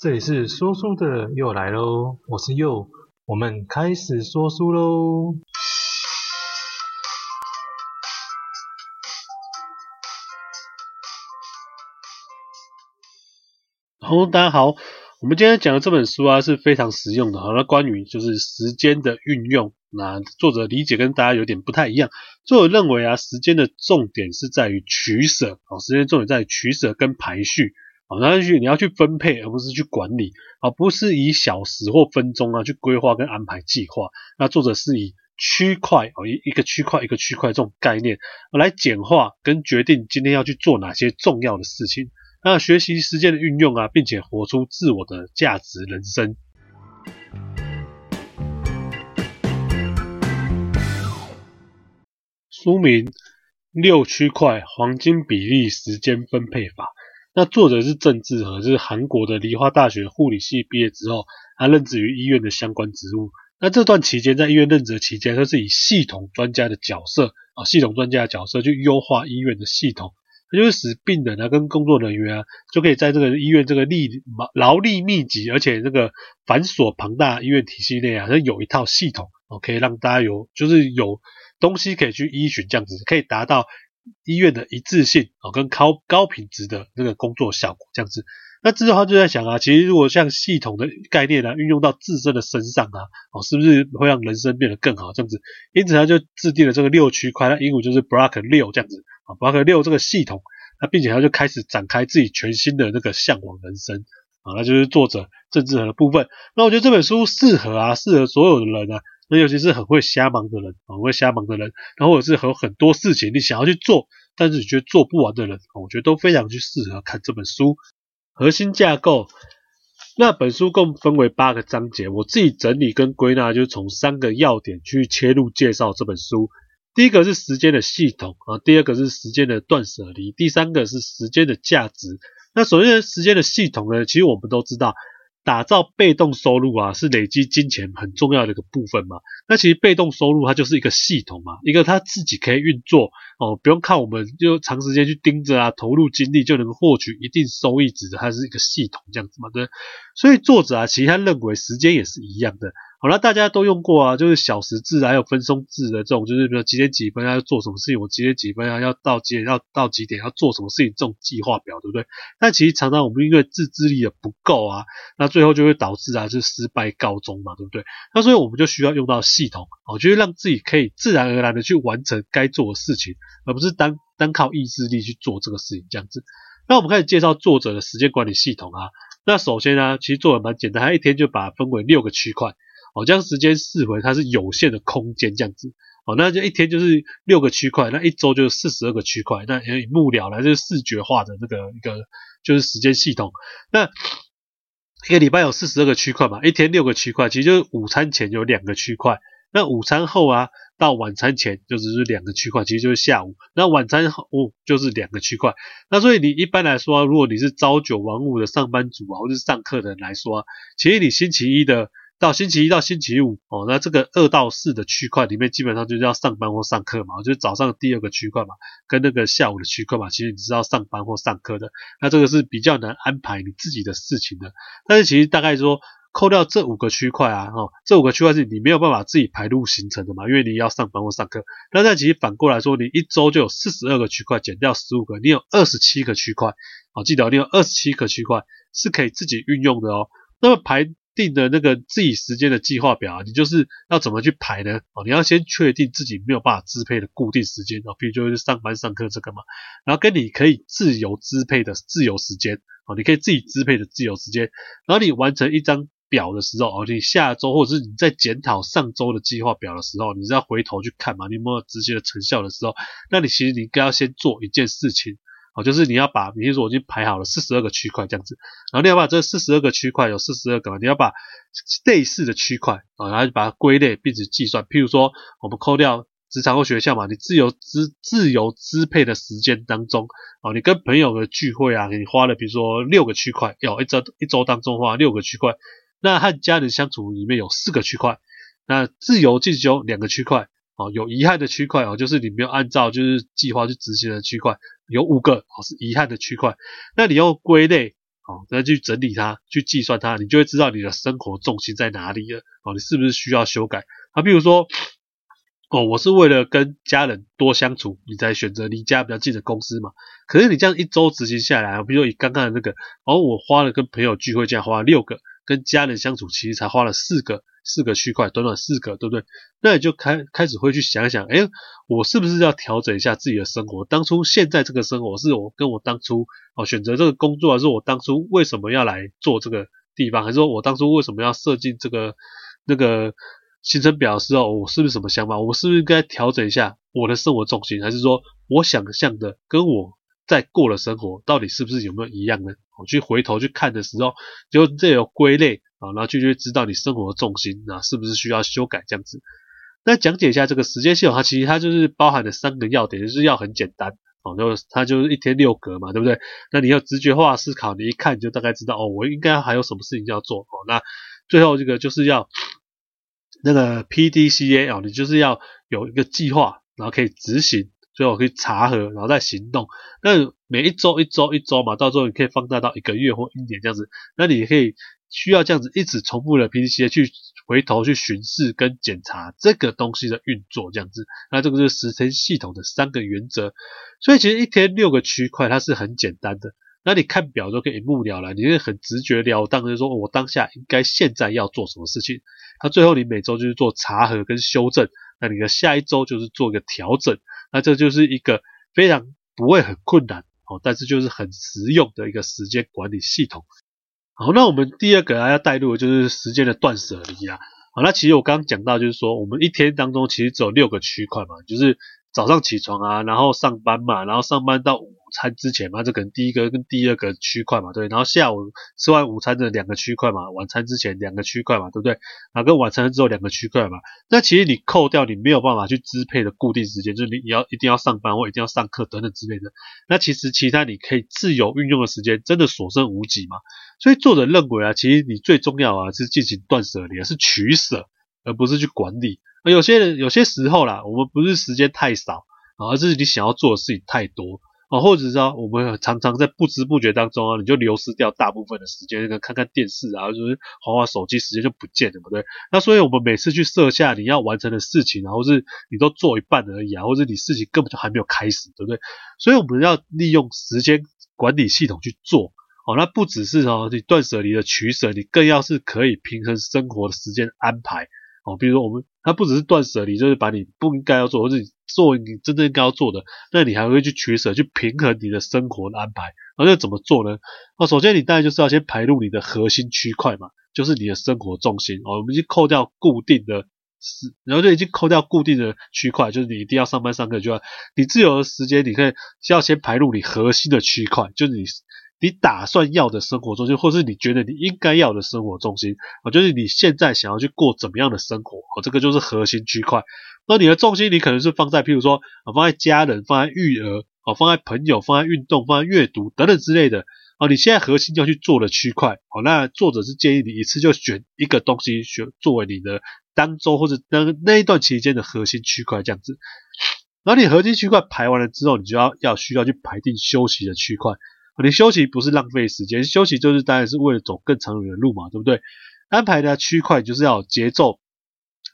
这里是说书的又来喽，我是佑，我们开始说书喽。好，大家好，我们今天讲的这本书啊是非常实用的，好，那关于就是时间的运用，那作者理解跟大家有点不太一样。作者认为啊，时间的重点是在于取舍，好，时间重点在于取舍跟排序。好，那去你要去分配，而不是去管理，而不是以小时或分钟啊去规划跟安排计划。那作者是以区块哦，一一个区块一个区块这种概念来简化跟决定今天要去做哪些重要的事情。那学习时间的运用啊，并且活出自我的价值人生。书名：六区块黄金比例时间分配法。那作者是郑志和，就是韩国的梨花大学护理系毕业之后，他任职于医院的相关职务。那这段期间，在医院任职期间，他是以系统专家的角色啊，系统专家的角色去优化医院的系统，他就是使病人啊跟工作人员啊，就可以在这个医院这个力劳力密集而且这个繁琐庞大医院体系内啊，它有一套系统哦，可以让大家有就是有东西可以去依循，这样子可以达到。医院的一致性啊，跟高高品质的那个工作效果这样子，那之后他就在想啊，其实如果像系统的概念啊，运用到自身的身上啊，哦，是不是会让人生变得更好这样子？因此他就制定了这个六区块，那英文就是 Block 六这样子啊，Block 六这个系统，那并且他就开始展开自己全新的那个向往人生啊，那就是作者郑志和的部分。那我觉得这本书适合啊，适合所有的人啊。那尤其是很会瞎忙的人，很会瞎忙的人，然后或者是有很多事情你想要去做，但是你觉得做不完的人，我觉得都非常去适合看这本书。核心架构，那本书共分为八个章节，我自己整理跟归纳，就是从三个要点去切入介绍这本书。第一个是时间的系统啊，第二个是时间的断舍离，第三个是时间的价值。那首先时间的系统呢，其实我们都知道。打造被动收入啊，是累积金钱很重要的一个部分嘛。那其实被动收入它就是一个系统嘛，一个它自己可以运作哦，不用靠我们就长时间去盯着啊，投入精力就能获取一定收益值的，它是一个系统这样子嘛，对。所以作者啊，其实他认为时间也是一样的。好了，大家都用过啊，就是小时制还有分钟制的这种，就是比如几点几分要做什么事情，我几点几分要要到几点要到几点要做什么事情，这种计划表，对不对？但其实常常我们因为自制力的不够啊，那最后就会导致啊，就失败告终嘛，对不对？那所以我们就需要用到系统，哦，就是让自己可以自然而然的去完成该做的事情，而不是单单靠意志力去做这个事情这样子。那我们开始介绍作者的时间管理系统啊。那首先呢，其实做的蛮简单，他一天就把它分为六个区块。哦，将时间视为它是有限的空间这样子，哦，那就一天就是六个区块，那一周就是四十二个区块，那一目了然，就是视觉化的这个一个就是时间系统。那一个礼拜有四十二个区块嘛，一天六个区块，其实就是午餐前有两个区块，那午餐后啊到晚餐前就只是两个区块，其实就是下午，那晚餐后哦就是两个区块。那所以你一般来说，如果你是朝九晚五的上班族啊，或者是上课的人来说啊，其实你星期一的。到星期一到星期五哦，那这个二到四的区块里面基本上就是要上班或上课嘛，就是早上第二个区块嘛，跟那个下午的区块嘛，其实你是要上班或上课的，那这个是比较难安排你自己的事情的。但是其实大概说扣掉这五个区块啊，哈，这五个区块是你没有办法自己排入行程的嘛，因为你要上班或上课。那在其实反过来说，你一周就有四十二个区块，减掉十五个，你有二十七个区块，好，记得你有二十七个区块是可以自己运用的哦。那么排。定的那个自己时间的计划表啊，你就是要怎么去排呢？哦，你要先确定自己没有办法支配的固定时间啊，比如就是上班上课这个嘛，然后跟你可以自由支配的自由时间哦，你可以自己支配的自由时间，然后你完成一张表的时候哦，你下周或者是你在检讨上周的计划表的时候，你是要回头去看嘛，你有没有直接的成效的时候，那你其实你应该要先做一件事情。哦，就是你要把，比如说我已经排好了四十二个区块这样子，然后你要把这四十二个区块有四十二个，你要把类似的区块啊，然后把它归类并且计算。譬如说，我们扣掉职场或学校嘛，你自由支自由支配的时间当中，哦，你跟朋友的聚会啊，你花了比如说六个区块，有一周一周当中花六个区块，那和家人相处里面有四个区块，那自由进修两个区块。哦，有遗憾的区块哦，就是你没有按照就是计划去执行的区块，有五个哦是遗憾的区块。那你用归类哦，再去整理它，去计算它，你就会知道你的生活重心在哪里了。哦，你是不是需要修改？啊，比如说，哦，我是为了跟家人多相处，你才选择离家比较近的公司嘛。可是你这样一周执行下来，比如说以刚刚的那个，哦，我花了跟朋友聚会这样花了六个。跟家人相处，其实才花了四个四个区块，短短四个，对不对？那你就开开始会去想想，哎，我是不是要调整一下自己的生活？当初现在这个生活，是我跟我当初哦选择这个工作，还是我当初为什么要来做这个地方？还是说我当初为什么要设计这个那个行程表的时候，我是不是什么想法？我是不是应该调整一下我的生活重心？还是说我想象的跟我在过的生活，到底是不是有没有一样呢？我去回头去看的时候，就这有归类啊，然后就就知道你生活的重心啊是不是需要修改这样子。那讲解一下这个时间系统，它其实它就是包含了三个要点，就是要很简单哦，就它就是一天六格嘛，对不对？那你要直觉化思考，你一看你就大概知道哦，我应该还有什么事情要做哦。那最后这个就是要那个 PDCA 哦，你就是要有一个计划，然后可以执行。最后可以查核，然后再行动。那每一周、一周、一周嘛，到最后你可以放大到一个月或一年这样子。那你可以需要这样子一直重复的 PDCA 去回头去巡视跟检查这个东西的运作这样子。那这个就是时间系统的三个原则。所以其实一天六个区块它是很简单的。那你看表都可以一目了然，你会很直觉了当，就说我当下应该现在要做什么事情。那最后你每周就是做查核跟修正。那你的下一周就是做一个调整。那这就是一个非常不会很困难哦，但是就是很实用的一个时间管理系统。好，那我们第二个还要带入的就是时间的断舍离啊。好，那其实我刚刚讲到就是说，我们一天当中其实只有六个区块嘛，就是。早上起床啊，然后上班嘛，然后上班到餐之前嘛，这可能第一个跟第二个区块嘛，对，然后下午吃完午餐的两个区块嘛，晚餐之前两个区块嘛，对不对？然后跟晚餐之后两个区块嘛，那其实你扣掉你没有办法去支配的固定时间，就是你你要一定要上班或一定要上课等等之类的，那其实其他你可以自由运用的时间真的所剩无几嘛。所以作者认为啊，其实你最重要啊是进行断舍离，是取舍，而不是去管理。有些人有些时候啦，我们不是时间太少，而是你想要做的事情太多啊，或者是说我们常常在不知不觉当中啊，你就流失掉大部分的时间，那个看看电视啊，就是滑滑手机，时间就不见了，对不对？那所以我们每次去设下你要完成的事情，然后是你都做一半而已啊，或者你事情根本就还没有开始，对不对？所以我们要利用时间管理系统去做哦，那不只是哦你断舍离的取舍，你更要是可以平衡生活的时间安排。哦，比如说我们，它不只是断舍离，就是把你不应该要做，或者你做你真正应该要做的，那你还会去取舍，去平衡你的生活的安排。那要怎么做呢？哦，首先你当然就是要先排入你的核心区块嘛，就是你的生活重心。哦，我们已经扣掉固定的时，然后就已经扣掉固定的区块，就是你一定要上班上课就要，你自由的时间，你可以需要先排入你核心的区块，就是你。你打算要的生活重心，或是你觉得你应该要的生活重心，啊，就是你现在想要去过怎么样的生活，哦，这个就是核心区块。那你的重心，你可能是放在，譬如说，啊，放在家人，放在育儿，啊，放在朋友，放在运动，放在阅读等等之类的，啊，你现在核心要去做的区块，好，那作者是建议你一次就选一个东西，选作为你的当周或者那那一段期间的核心区块这样子。然后你核心区块排完了之后，你就要要需要去排定休息的区块。你休息不是浪费时间，休息就是当然是为了走更长远的路嘛，对不对？安排的区块就是要节奏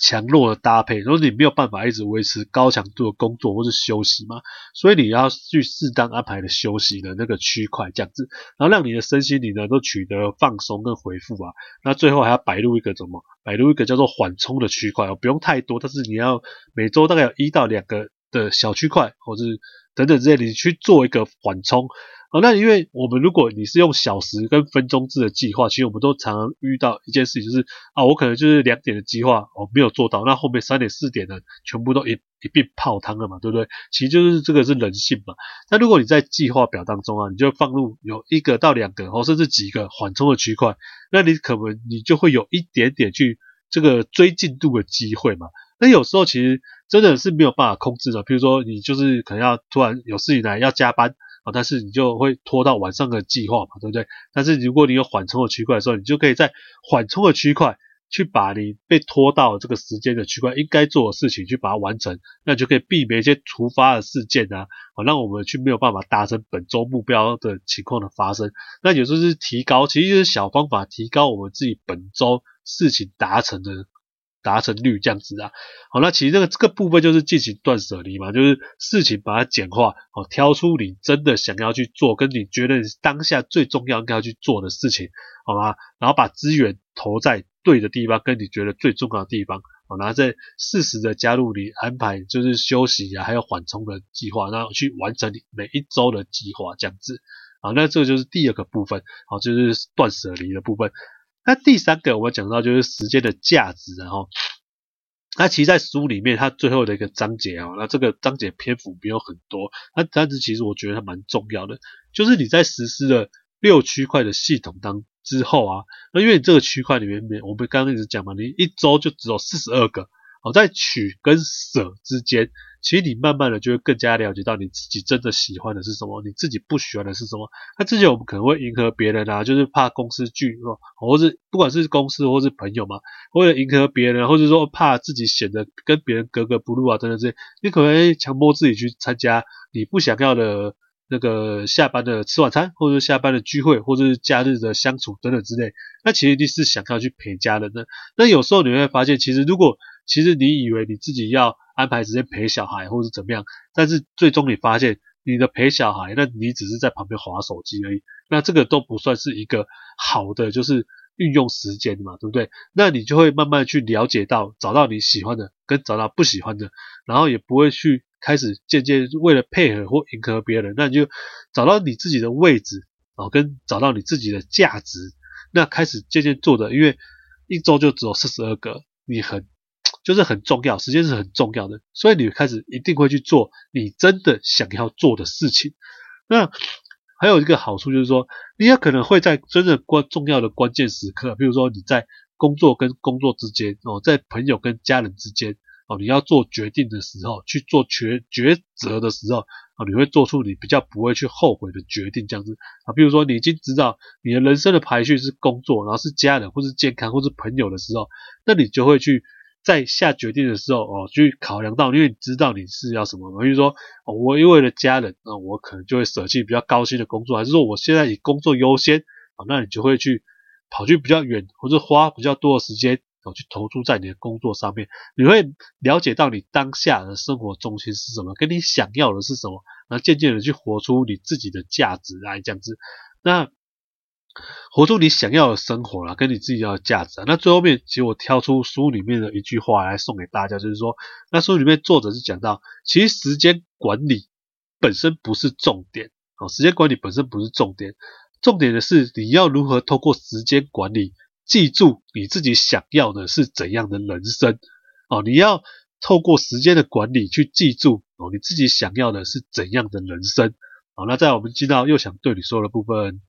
强弱的搭配，如果你没有办法一直维持高强度的工作或是休息嘛，所以你要去适当安排的休息的那个区块这样子，然后让你的身心灵呢都取得放松跟回复啊。那最后还要摆入一个什么？摆入一个叫做缓冲的区块哦，不用太多，但是你要每周大概有一到两个的小区块，或是等等之类，你去做一个缓冲。哦，那因为我们如果你是用小时跟分钟制的计划，其实我们都常常遇到一件事情，就是啊，我可能就是两点的计划，我没有做到，那后面三点四点的全部都一一并泡汤了嘛，对不对？其实就是这个是人性嘛。那如果你在计划表当中啊，你就放入有一个到两个，或甚至几个缓冲的区块，那你可能你就会有一点点去这个追进度的机会嘛。那有时候其实真的是没有办法控制的，比如说你就是可能要突然有事情来要加班。啊，但是你就会拖到晚上的计划嘛，对不对？但是如果你有缓冲的区块的时候，你就可以在缓冲的区块去把你被拖到这个时间的区块应该做的事情去把它完成，那就可以避免一些突发的事件啊，好让我们去没有办法达成本周目标的情况的发生。那有时候是提高，其实就是小方法提高我们自己本周事情达成的。达成率这样子啊，好，那其实这个这个部分就是进行断舍离嘛，就是事情把它简化，好，挑出你真的想要去做，跟你觉得当下最重要应该要去做的事情，好吗？然后把资源投在对的地方，跟你觉得最重要的地方，好，然后再适时的加入你安排就是休息啊，还有缓冲的计划，然后去完成你每一周的计划这样子，好，那这个就是第二个部分，好，就是断舍离的部分。那第三个我们讲到就是时间的价值，然后，那其实，在书里面它最后的一个章节啊，那这个章节篇幅没有很多，那但是其实我觉得它蛮重要的，就是你在实施了六区块的系统当之后啊，那因为你这个区块里面，我们刚刚一直讲嘛，你一周就只有四十二个，好，在取跟舍之间。其实你慢慢的就会更加了解到你自己真的喜欢的是什么，你自己不喜欢的是什么。那之前我们可能会迎合别人啊，就是怕公司聚，或是不管是公司或是朋友嘛，为了迎合别人，或者说怕自己显得跟别人格格不入啊，等等这些，你可能强迫自己去参加你不想要的那个下班的吃晚餐，或者下班的聚会，或者是假日的相处等等之类。那其实你是想要去陪家人的。那有时候你会发现，其实如果其实你以为你自己要安排时间陪小孩，或是怎么样，但是最终你发现你的陪小孩，那你只是在旁边滑手机而已，那这个都不算是一个好的，就是运用时间嘛，对不对？那你就会慢慢去了解到，找到你喜欢的，跟找到不喜欢的，然后也不会去开始渐渐为了配合或迎合别人，那你就找到你自己的位置，然哦，跟找到你自己的价值，那开始渐渐做的，因为一周就只有四十二个，你很。就是很重要，时间是很重要的，所以你开始一定会去做你真的想要做的事情。那还有一个好处就是说，你也可能会在真正关重要的关键时刻，比如说你在工作跟工作之间哦，在朋友跟家人之间哦，你要做决定的时候，去做抉抉择的时候啊，你会做出你比较不会去后悔的决定，这样子啊。比如说你已经知道你的人生的排序是工作，然后是家人，或是健康，或是朋友的时候，那你就会去。在下决定的时候哦，去考量到，因为你知道你是要什么嘛，比如说哦，我因为了家人，那我可能就会舍弃比较高薪的工作，还是说我现在以工作优先啊，那你就会去跑去比较远，或者花比较多的时间哦，去投注在你的工作上面。你会了解到你当下的生活中心是什么，跟你想要的是什么，然后渐渐的去活出你自己的价值来这样子。那。活出你想要的生活啦，跟你自己要的价值啊。那最后面，其实我挑出书里面的一句话来送给大家，就是说，那书里面作者是讲到，其实时间管理本身不是重点哦，时间管理本身不是重点，重点的是你要如何透过时间管理，记住你自己想要的是怎样的人生哦。你要透过时间的管理去记住哦，你自己想要的是怎样的人生。好，那在我们进到又想对你说的部分。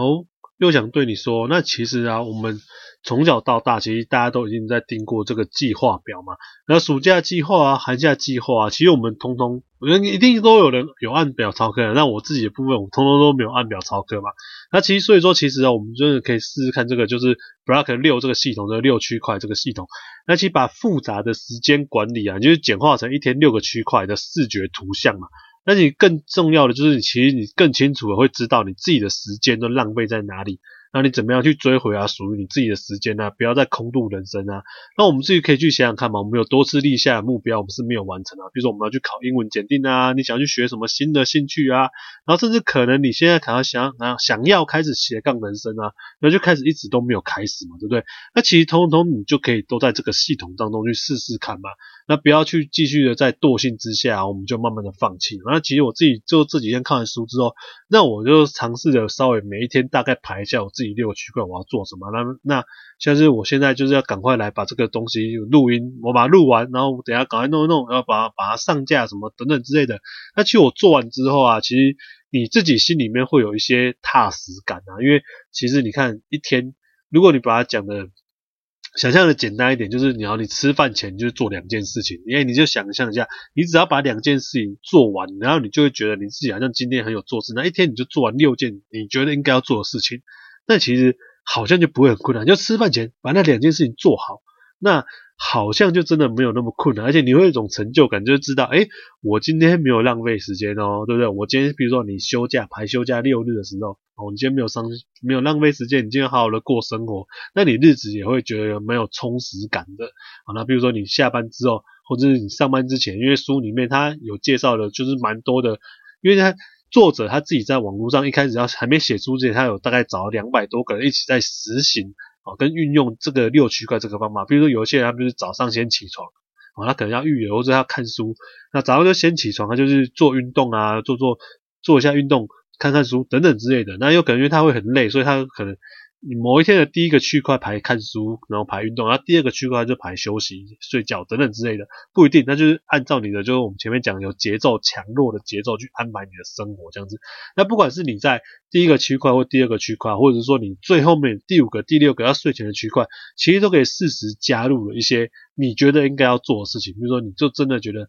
哦，又想对你说，那其实啊，我们从小到大，其实大家都已经在订过这个计划表嘛。那暑假计划啊，寒假计划啊，其实我们通通，我觉得一定都有人有按表操课。那我自己的部分，我通通都没有按表操课嘛。那其实所以说，其实啊，我们真的可以试试看这个，就是 Block 六这个系统，这个六区块这个系统。那其实把复杂的时间管理啊，就是简化成一天六个区块的视觉图像嘛。那你更重要的就是，你其实你更清楚的会知道你自己的时间都浪费在哪里。那你怎么样去追回啊？属于你自己的时间呢、不要再空度人生啊！那我们自己可以去想想看嘛。我们有多次立下的目标，我们是没有完成啊。比如说我们要去考英文检定啊，你想要去学什么新的兴趣啊？然后甚至可能你现在可能想啊想要开始斜杠人生啊，那就开始一直都没有开始嘛，对不对？那其实通通你就可以都在这个系统当中去试试看嘛。那不要去继续的在惰性之下，我们就慢慢的放弃。那其实我自己就这几天看完书之后，那我就尝试着稍微每一天大概排一下我自己六个区块我要做什么。那那像是我现在就是要赶快来把这个东西录音，我把它录完，然后等下赶快弄一弄，然后把它把它上架什么等等之类的。那其实我做完之后啊，其实你自己心里面会有一些踏实感啊，因为其实你看一天，如果你把它讲的。想象的简单一点，就是你要你吃饭前就做两件事情，因为你就想象一下，你只要把两件事情做完，然后你就会觉得你自己好像今天很有做事，那一天你就做完六件你觉得应该要做的事情，那其实好像就不会很困难，就吃饭前把那两件事情做好，那。好像就真的没有那么困难，而且你会有一种成就感，就知道，诶，我今天没有浪费时间哦，对不对？我今天比如说你休假排休假六日的时候，哦，你今天没有上没有浪费时间，你今天好好的过生活，那你日子也会觉得没有充实感的。好，那比如说你下班之后，或者是你上班之前，因为书里面它有介绍的，就是蛮多的，因为它作者他自己在网络上一开始要还没写书之前，他有大概找了两百多个人一起在实行。啊，跟运用这个六区块这个方法，比如说有些人他就是早上先起床，啊，他可能要预约或者要看书，那早上就先起床，他就是做运动啊，做做做一下运动，看看书等等之类的。那有可能因为他会很累，所以他可能。你某一天的第一个区块排看书，然后排运动，然后第二个区块就排休息、睡觉等等之类的，不一定，那就是按照你的，就是我们前面讲有节奏强弱的节奏去安排你的生活这样子。那不管是你在第一个区块或第二个区块，或者是说你最后面第五个、第六个要睡前的区块，其实都可以适时加入了一些你觉得应该要做的事情。比如说，你就真的觉得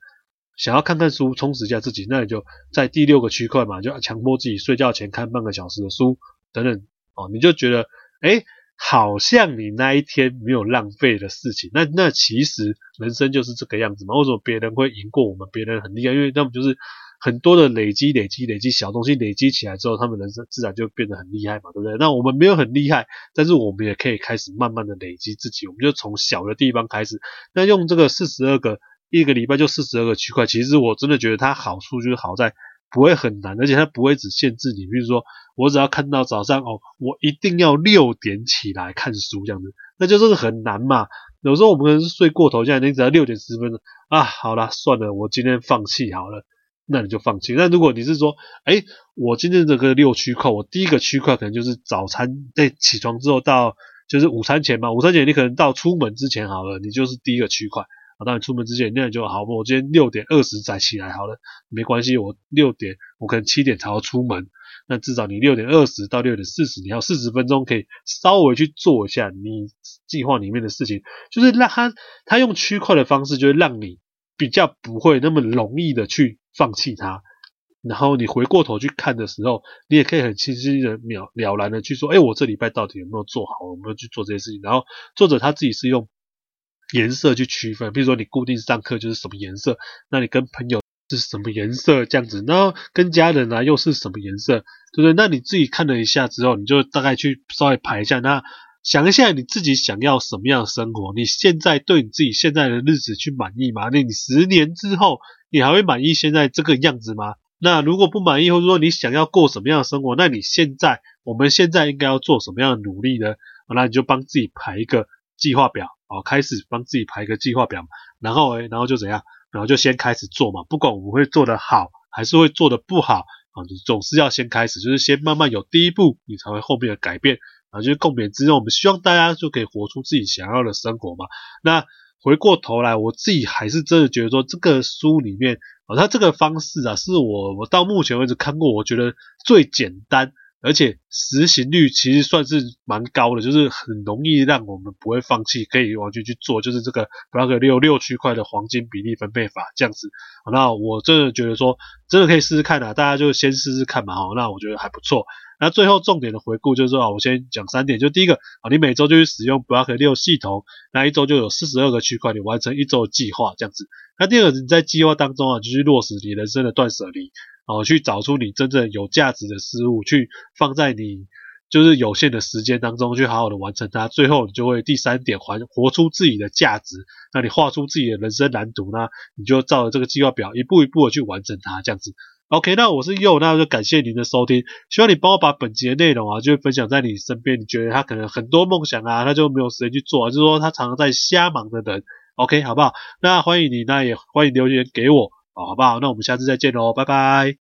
想要看看书，充实一下自己，那你就在第六个区块嘛，就要强迫自己睡觉前看半个小时的书等等，哦，你就觉得。诶，好像你那一天没有浪费的事情，那那其实人生就是这个样子嘛。为什么别人会赢过我们？别人很厉害，因为他们就是很多的累积、累积、累积小东西累积起来之后，他们人生自然就变得很厉害嘛，对不对？那我们没有很厉害，但是我们也可以开始慢慢的累积自己。我们就从小的地方开始，那用这个四十二个一个礼拜就四十二个区块，其实我真的觉得它好处就是好在。不会很难，而且它不会只限制你，比如说我只要看到早上哦，我一定要六点起来看书这样子，那就真的很难嘛。有时候我们可能是睡过头，现在你只要六点十分啊，好啦，算了，我今天放弃好了，那你就放弃。那如果你是说，诶，我今天这个六区块，我第一个区块可能就是早餐在起床之后到就是午餐前嘛，午餐前你可能到出门之前好了，你就是第一个区块。当你出门之前，那你就好。我今天六点二十才起来，好了，没关系。我六点，我可能七点才要出门。那至少你六点二十到六点四十，你要四十分钟可以稍微去做一下你计划里面的事情，就是让他他用区块的方式，就是让你比较不会那么容易的去放弃它。然后你回过头去看的时候，你也可以很清晰的了了然的去说，哎，我这礼拜到底有没有做好？有没有去做这些事情？然后作者他自己是用。颜色去区分，比如说你固定上课就是什么颜色，那你跟朋友是什么颜色这样子，然后跟家人啊又是什么颜色，对不对？那你自己看了一下之后，你就大概去稍微排一下，那想一下你自己想要什么样的生活，你现在对你自己现在的日子去满意吗？那你十年之后你还会满意现在这个样子吗？那如果不满意，或者说你想要过什么样的生活，那你现在我们现在应该要做什么样的努力呢？那你就帮自己排一个计划表。哦，开始帮自己排个计划表嘛，然后诶，然后就怎样，然后就先开始做嘛，不管我们会做得好，还是会做得不好，啊，就总是要先开始，就是先慢慢有第一步，你才会后面的改变，啊，就是共勉之中，我们希望大家就可以活出自己想要的生活嘛。那回过头来，我自己还是真的觉得说，这个书里面，啊，它这个方式啊，是我我到目前为止看过，我觉得最简单。而且实行率其实算是蛮高的，就是很容易让我们不会放弃，可以完全去做，就是这个 Block 六六区块的黄金比例分配法这样子。那我真的觉得说，真的可以试试看啊，大家就先试试看嘛，哈，那我觉得还不错。那最后重点的回顾就是说啊，我先讲三点，就第一个啊，你每周就去使用 Block 六系统，那一周就有四十二个区块，你完成一周的计划这样子。那第二个，你在计划当中啊，就去落实你人生的断舍离。哦，去找出你真正有价值的事物，去放在你就是有限的时间当中，去好好的完成它。最后，你就会第三点，还活出自己的价值。那你画出自己的人生蓝图呢？你就照着这个计划表，一步一步的去完成它，这样子。OK，那我是佑，那就感谢您的收听。希望你帮我把本集的内容啊，就分享在你身边。你觉得他可能很多梦想啊，他就没有时间去做，就是说他常常在瞎忙的人。OK，好不好？那欢迎你，那也欢迎留言给我。好不好？那我们下次再见喽，拜拜。